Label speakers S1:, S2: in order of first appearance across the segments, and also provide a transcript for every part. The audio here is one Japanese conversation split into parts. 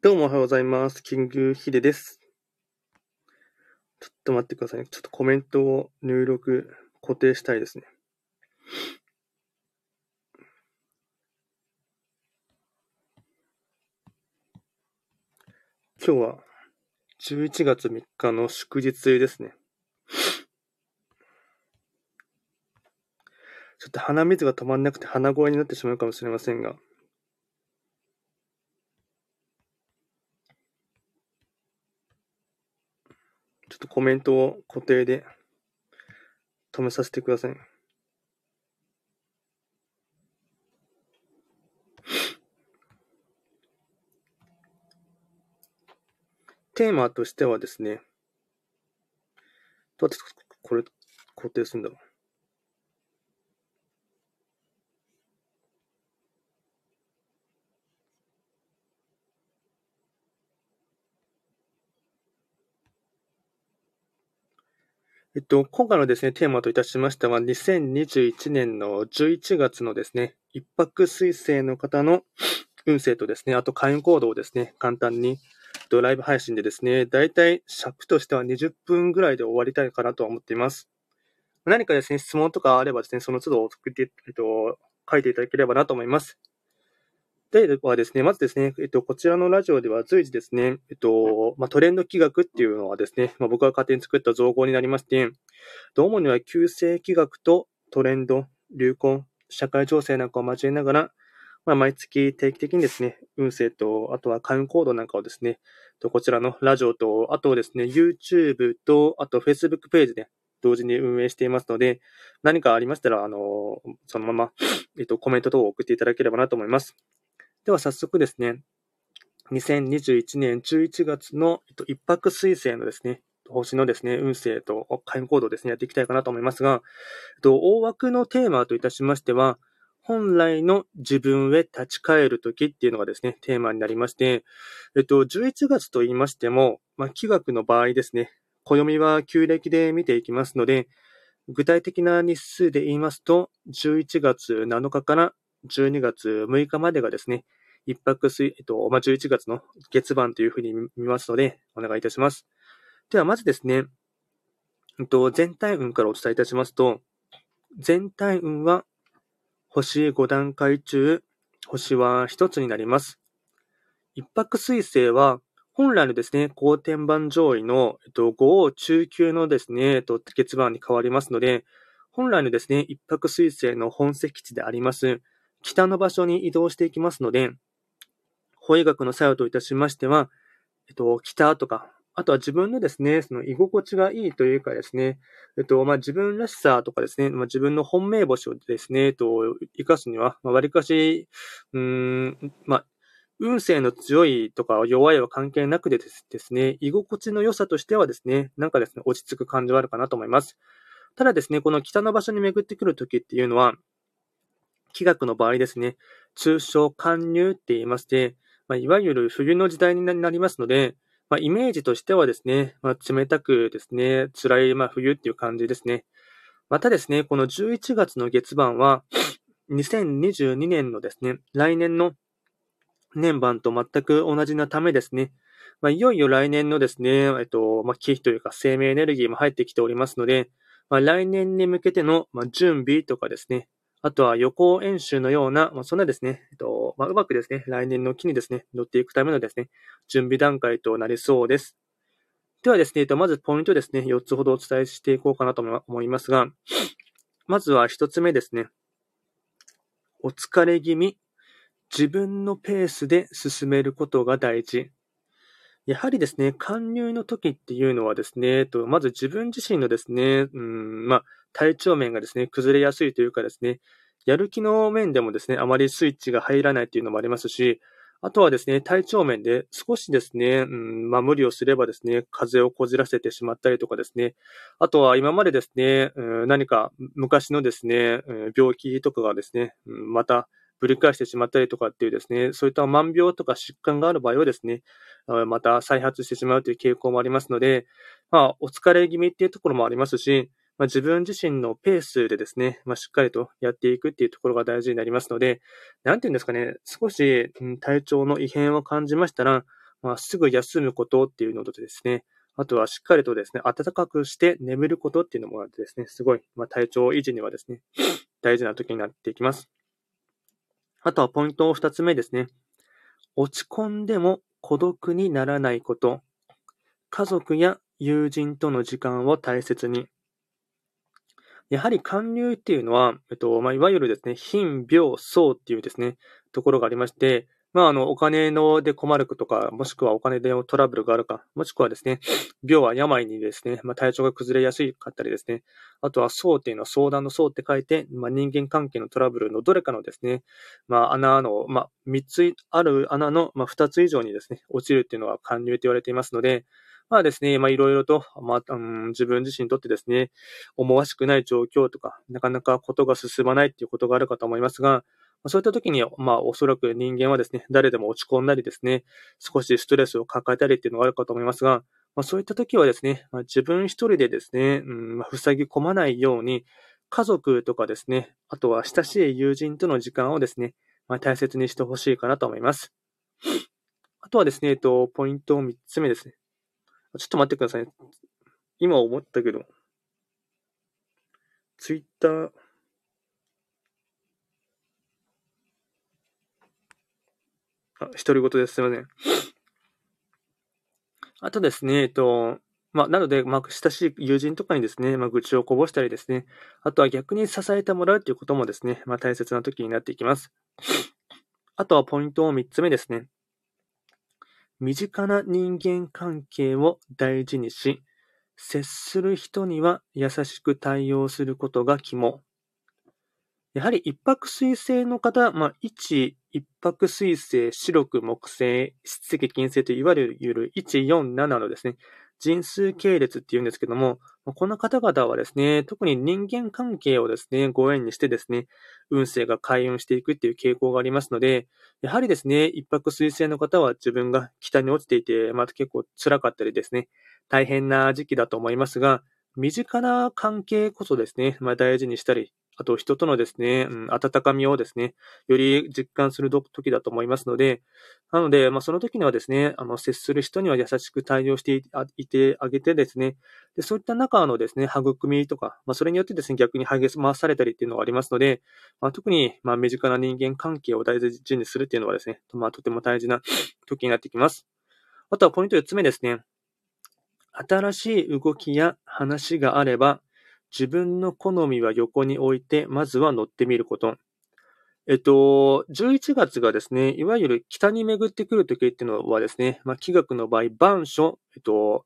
S1: どうもおはようございます。キングヒデです。ちょっと待ってくださいね。ちょっとコメントを入力、固定したいですね。今日は11月3日の祝日ですね。ちょっと鼻水が止まんなくて鼻声になってしまうかもしれませんが、っとコメントを固定で止めさせてください。テーマとしてはですね、どうやってこれ固定するんだろう。えっと、今回のですね、テーマといたしましては、2021年の11月のですね、一泊水星の方の運勢とですね、あと会員行動をですね、簡単にドライブ配信でですね、だいたい尺としては20分ぐらいで終わりたいかなと思っています。何かですね、質問とかあればですね、その都度送って、えっと、書いていただければなと思います。ではですね、まずですね、えっと、こちらのラジオでは随時ですね、えっと、まあ、トレンド企画っていうのはですね、まあ、僕が勝手に作った造語になりまして、主には旧世企画とトレンド、流行、社会情勢なんかを交えながら、まあ、毎月定期的にですね、運勢と、あとは会員行動なんかをですね、とこちらのラジオと、あとですね、YouTube と、あと Facebook ページで同時に運営していますので、何かありましたら、あの、そのまま、えっと、コメント等を送っていただければなと思います。では早速ですね、2021年11月の、一泊水星のですね、星のですね、運勢と会員行動ですね、やっていきたいかなと思いますが、大枠のテーマといたしましては、本来の自分へ立ち返るときっていうのがですね、テーマになりまして、えっと、11月と言いましても、まあ、気学の場合ですね、暦は旧暦で見ていきますので、具体的な日数で言いますと、11月7日から12月6日までがですね、一泊水、えっと、まあ、11月の月番というふうに見ますので、お願いいたします。では、まずですね、えっと、全体運からお伝えいたしますと、全体運は、星5段階中、星は1つになります。一泊水星は、本来のですね、高天板上位の、えっと、5中級のですね、えっと、月番に変わりますので、本来のですね、一泊水星の本石地であります、北の場所に移動していきますので、法医学の作用といたしましては、えっと、北とか、あとは自分のですね、その居心地がいいというかですね、えっと、まあ、自分らしさとかですね、まあ、自分の本命星をですね、えっと、生かすには、まあ、割かし、うーん、まあ、運勢の強いとか弱いは関係なくでですですね、居心地の良さとしてはですね、なんかですね、落ち着く感じはあるかなと思います。ただですね、この北の場所に巡ってくるときっていうのは、気学の場合ですね、通称寒入って言いまして、まあ、いわゆる冬の時代になりますので、まあ、イメージとしてはですね、まあ、冷たくですね、辛い、まあ、冬っていう感じですね。またですね、この11月の月番は、2022年のですね、来年の年番と全く同じなためですね、まあ、いよいよ来年のですね、えっと、まあ、気というか生命エネルギーも入ってきておりますので、まあ、来年に向けての、まあ、準備とかですね、あとは予行演習のような、まあ、そんなですね、えっと、まあ、うまくですね、来年の期にですね、乗っていくためのですね、準備段階となりそうです。ではですね、えっと、まずポイントですね、4つほどお伝えしていこうかなと思いますが、まずは1つ目ですね。お疲れ気味、自分のペースで進めることが大事。やはりですね、勧入の時っていうのはですね、とまず自分自身のですね、うん、まあ、体調面がですね、崩れやすいというかですね、やる気の面でもですね、あまりスイッチが入らないというのもありますし、あとはですね、体調面で少しですね、うん、まあ無理をすればですね、風邪をこじらせてしまったりとかですね、あとは今までですね、うん、何か昔のですね、うん、病気とかがですね、うん、またぶり返してしまったりとかっていうですね、そういった万病とか疾患がある場合はですね、また再発してしまうという傾向もありますので、まあ、お疲れ気味っていうところもありますし、まあ、自分自身のペースでですね、まあ、しっかりとやっていくっていうところが大事になりますので、なんていうんですかね、少し、体調の異変を感じましたら、まあ、すぐ休むことっていうのとですね、あとはしっかりとですね、暖かくして眠ることっていうのもあってですね、すごい、まあ、体調維持にはですね、大事な時になっていきます。あとはポイント二つ目ですね。落ち込んでも孤独にならないこと。家族や友人との時間を大切に。やはり寒流っていうのは、えっと、まあ、いわゆるですね、貧、病、相っていうですね、ところがありまして、まあ、あの、お金ので困るとか、もしくはお金でトラブルがあるか、もしくはですね、病は病にですね、まあ、体調が崩れやすかったりですね、あとは層っていうのは相談の層って書いて、まあ、人間関係のトラブルのどれかのですね、まあ、穴の、まあ、3つある穴の、まあ、2つ以上にですね、落ちるっていうのは貫入と言われていますので、まあですね、まあいろいろと、まあ、うん、自分自身にとってですね、思わしくない状況とか、なかなかことが進まないっていうことがあるかと思いますが、そういった時に、まあ、おそらく人間はですね、誰でも落ち込んだりですね、少しストレスを抱えたりっていうのがあるかと思いますが、まあ、そういった時はですね、まあ、自分一人でですね、うんまあ、塞ぎ込まないように、家族とかですね、あとは親しい友人との時間をですね、まあ、大切にしてほしいかなと思います。あとはですね、えっと、ポイント3つ目ですね。ちょっと待ってください。今思ったけど、ツイッター、あ、独り言です。すいません。あとですね、えっと、まあ、なので、まあ、親しい友人とかにですね、まあ、愚痴をこぼしたりですね、あとは逆に支えてもらうということもですね、まあ、大切な時になっていきます。あとはポイントを3つ目ですね。身近な人間関係を大事にし、接する人には優しく対応することが肝。やはり一泊水星の方、まあ、1、一泊水星、白く木星、質石金星といわゆる一、四、七のですね、人数系列っていうんですけども、この方々はですね、特に人間関係をですね、ご縁にしてですね、運勢が開運していくっていう傾向がありますので、やはりですね、一泊水星の方は自分が北に落ちていて、また結構辛かったりですね、大変な時期だと思いますが、身近な関係こそですね、まあ、大事にしたり、あと人とのですね、うん、温かみをですね、より実感する時だと思いますので、なので、まあ、その時にはですね、あの、接する人には優しく対応していてあげてですね、でそういった中のですね、育みとか、まあ、それによってですね、逆に励まされたりっていうのがありますので、まあ、特に、まあ、身近な人間関係を大事にするっていうのはですね、まあ、とても大事な時になってきます。あとはポイント4つ目ですね。新しい動きや話があれば、自分の好みは横に置いて、まずは乗ってみること。えっと、11月がですね、いわゆる北に巡ってくるときっていうのはですね、まあ、気学の場合、万書、えっと、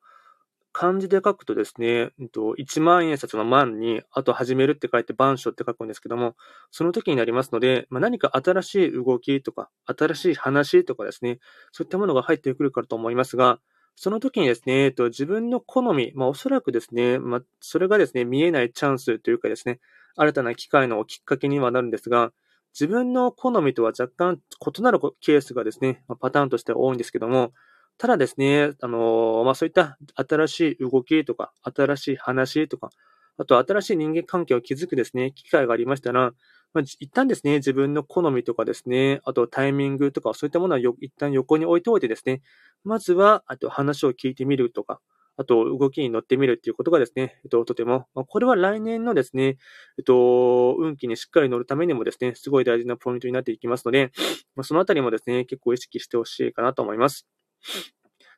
S1: 漢字で書くとですね、えっと、1万円札の万に、あと始めるって書いて万書って書くんですけども、その時になりますので、まあ、何か新しい動きとか、新しい話とかですね、そういったものが入ってくるからと思いますが、その時にですね、えっと、自分の好み、まあ、おそらくですね、まあ、それがですね、見えないチャンスというかですね、新たな機会のきっかけにはなるんですが、自分の好みとは若干異なるケースがですね、パターンとして多いんですけども、ただですね、あの、まあ、そういった新しい動きとか、新しい話とか、あと新しい人間関係を築くですね、機会がありましたら、まあ、一旦ですね、自分の好みとかですね、あとタイミングとか、そういったものは一旦横に置いておいてですね、まずは、あと話を聞いてみるとか、あと動きに乗ってみるっていうことがですね、えっと、とても、まあ、これは来年のですね、えっと、運気にしっかり乗るためにもですね、すごい大事なポイントになっていきますので、まあ、そのあたりもですね、結構意識してほしいかなと思います。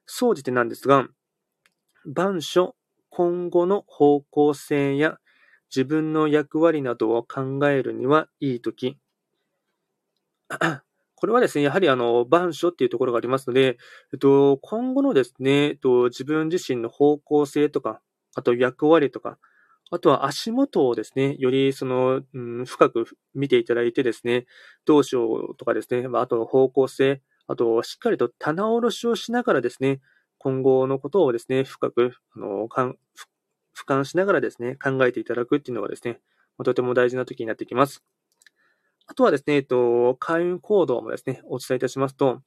S1: 総じてなんですが、番書、今後の方向性や自分の役割などを考えるにはいいとき。これはですね、やはりあの、番書っていうところがありますので、えっと、今後のですね、えっと、自分自身の方向性とか、あと役割とか、あとは足元をですね、よりその、うん、深く見ていただいてですね、どうしようとかですね、まあと方向性、あとしっかりと棚卸しをしながらですね、今後のことをですね、深く、あの、俯瞰しながらですね、考えていただくっていうのがですね、とても大事な時になってきます。あとはですね、えっと、開運行動もですね、お伝えいたしますと、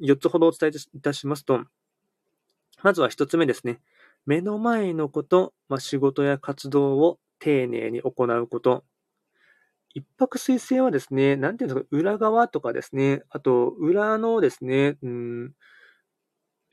S1: 4つほどお伝えいたしますと、まずは1つ目ですね。目の前のこと、まあ、仕事や活動を丁寧に行うこと。一泊水星はですね、なんていうんですか、裏側とかですね、あと、裏のですね、うん、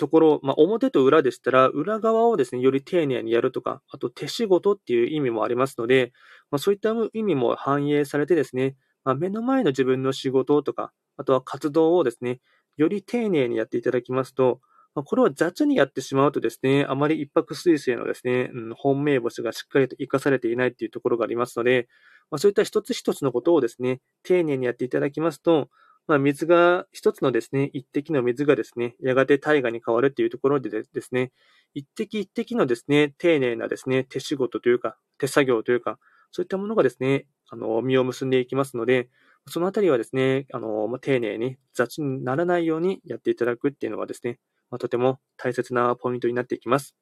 S1: ところ、まあ、表と裏でしたら、裏側をですね、より丁寧にやるとか、あと手仕事っていう意味もありますので、まあ、そういった意味も反映されてですね、まあ、目の前の自分の仕事とか、あとは活動をですね、より丁寧にやっていただきますと、まあ、これを雑にやってしまうとですね、あまり一泊水星のですね、うん、本命星がしっかりと活かされていないっていうところがありますので、まあ、そういった一つ一つのことをですね、丁寧にやっていただきますと、まあ、水が、一つのですね、一滴の水がですね、やがて大河に変わるっていうところでですね、一滴一滴のですね、丁寧なですね、手仕事というか、手作業というか、そういったものがですね、あの、実を結んでいきますので、そのあたりはですね、あの、まあ、丁寧に雑にならないようにやっていただくっていうのがですね、まあ、とても大切なポイントになっていきます。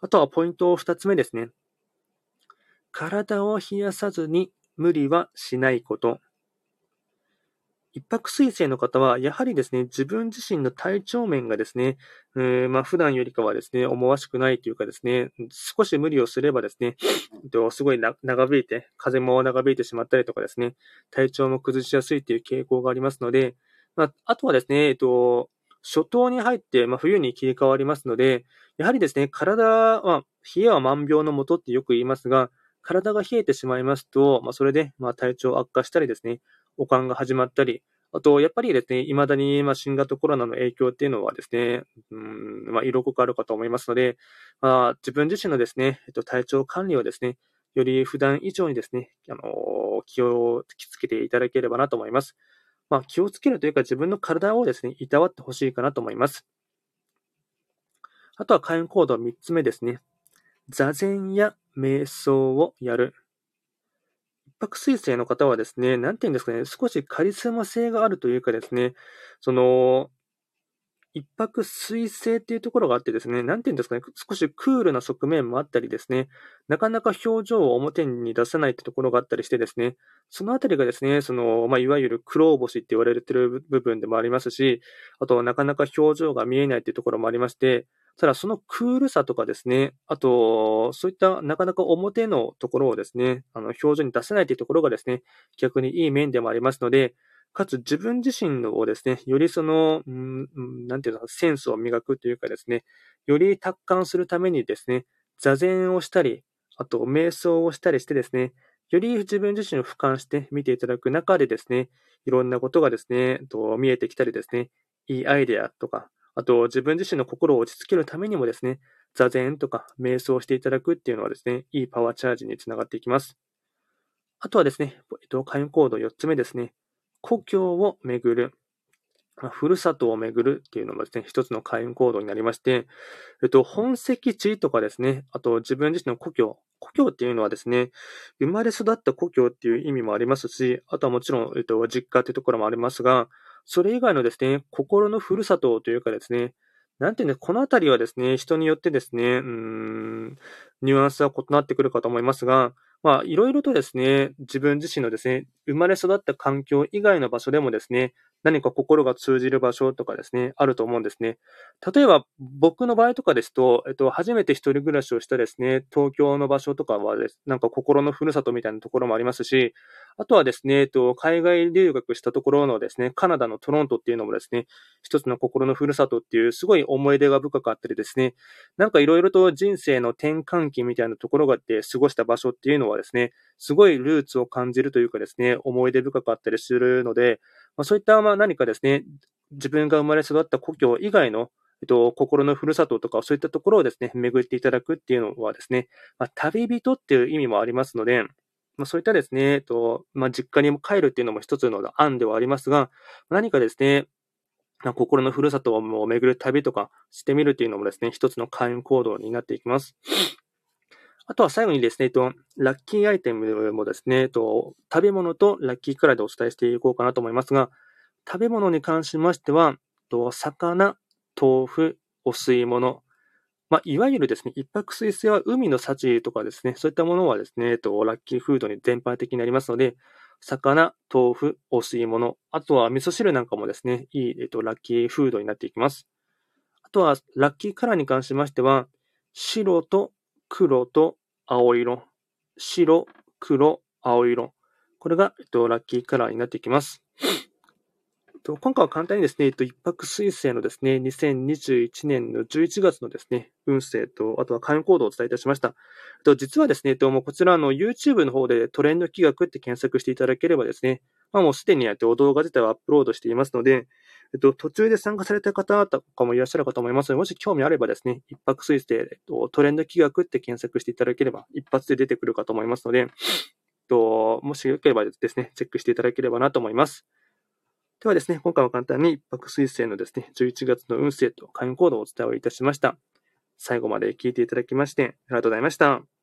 S1: あとはポイント二つ目ですね。体を冷やさずに無理はしないこと。一泊水星の方は、やはりですね、自分自身の体調面がですね、えー、まあ、普段よりかはですね、思わしくないというかですね、少し無理をすればですね、すごい長引いて、風も長引いてしまったりとかですね、体調も崩しやすいという傾向がありますので、まあ、あとはですね、えっと、初冬に入って、まあ、冬に切り替わりますので、やはりですね、体は、冷えは万病のもとってよく言いますが、体が冷えてしまいますと、まあ、それで、まあ、体調悪化したりですね、悪寒が始まったり、あと、やっぱりですね、未だに、まあ、新型コロナの影響っていうのはですね、うん、まあ、色濃くあるかと思いますので、まあ、自分自身のですね、えっと、体調管理をですね、より普段以上にですね、あの、気をつけていただければなと思います。まあ、気をつけるというか、自分の体をですね、いたわってほしいかなと思います。あとは、会員行動3つ目ですね。座禅や瞑想をやる。泊水星の方はですね、なんて言うんですかね、少しカリスマ性があるというかですね、その、一泊水星っていうところがあってですね、なんて言うんですかね、少しクールな側面もあったりですね、なかなか表情を表に出さないってところがあったりしてですね、そのあたりがですね、その、まあ、いわゆる苦労星って言われてる部分でもありますし、あと、なかなか表情が見えないっていうところもありまして、ただそのクールさとかですね、あと、そういったなかなか表のところをですね、あの、表情に出せないというところがですね、逆にいい面でもありますので、かつ自分自身をですね、よりその、うん、なんていうの、センスを磨くというかですね、より達観するためにですね、座禅をしたり、あと瞑想をしたりしてですね、より自分自身を俯瞰して見ていただく中でですね、いろんなことがですね、と見えてきたりですね、いいアイデアとか、あと、自分自身の心を落ち着けるためにもですね、座禅とか瞑想していただくっていうのはですね、いいパワーチャージにつながっていきます。あとはですね、えっと、会員コード4つ目ですね、故郷を巡る。ふるさとを巡るっていうのもですね、一つの会員行動になりまして、えっと、本籍地とかですね、あと自分自身の故郷。故郷っていうのはですね、生まれ育った故郷っていう意味もありますし、あとはもちろん、えっと、実家っていうところもありますが、それ以外のですね、心のふるさとというかですね、なんていうんで、このあたりはですね、人によってですね、うん、ニュアンスは異なってくるかと思いますが、まあ、いろいろとですね、自分自身のですね、生まれ育った環境以外の場所でもですね、何か心が通じる場所とかですね、あると思うんですね。例えば、僕の場合とかですと、えっと、初めて一人暮らしをしたですね、東京の場所とかはです、なんか心のふるさとみたいなところもありますし、あとはですね、えっと、海外留学したところのですね、カナダのトロントっていうのもですね、一つの心のふるさとっていう、すごい思い出が深かったりですね、なんかいろいろと人生の転換期みたいなところがあって過ごした場所っていうのはですね、すごいルーツを感じるというかですね、思い出深かったりするので、まあ、そういったまあ何かですね、自分が生まれ育った故郷以外の、えっと、心のふるさととか、そういったところをですね、巡っていただくっていうのはですね、まあ、旅人っていう意味もありますので、まあ、そういったですね、えっと、まあ、実家に帰るっていうのも一つの案ではありますが、何かですね、心のふるさとを巡る旅とかしてみるっていうのもですね、一つの開運行動になっていきます。あとは最後にですね、えっと、ラッキーアイテムもですね、えっと、食べ物とラッキーカラーでお伝えしていこうかなと思いますが、食べ物に関しましては、と魚、豆腐、お吸い物、まあ、いわゆるですね、一泊水星は海の幸とかですね、そういったものはですね、えっと、ラッキーフードに全般的になりますので、魚、豆腐、お吸い物、あとは味噌汁なんかもですね、いい、えっと、ラッキーフードになっていきます。あとは、ラッキーカラーに関しましては、白と黒と青色。白、黒、青色。これが、えっと、ラッキーカラーになっていきます。今回は簡単にですね、えっと一泊水星のですね、2021年の11月のですね、運勢と、あとは関与行動をお伝えいたしました。と実はですね、もうこちらの YouTube の方でトレンド企画って検索していただければですね、まあもうすでにやってお動画自体はアップロードしていますので、えっと、途中で参加された方とかもいらっしゃるかと思いますので、もし興味あればですね、一泊水星、えっと、トレンド企画って検索していただければ、一発で出てくるかと思いますので、もしよければですね、チェックしていただければなと思います。ではですね、今回は簡単に一泊水星のですね、11月の運勢と会員行動をお伝えをいたしました。最後まで聞いていただきまして、ありがとうございました。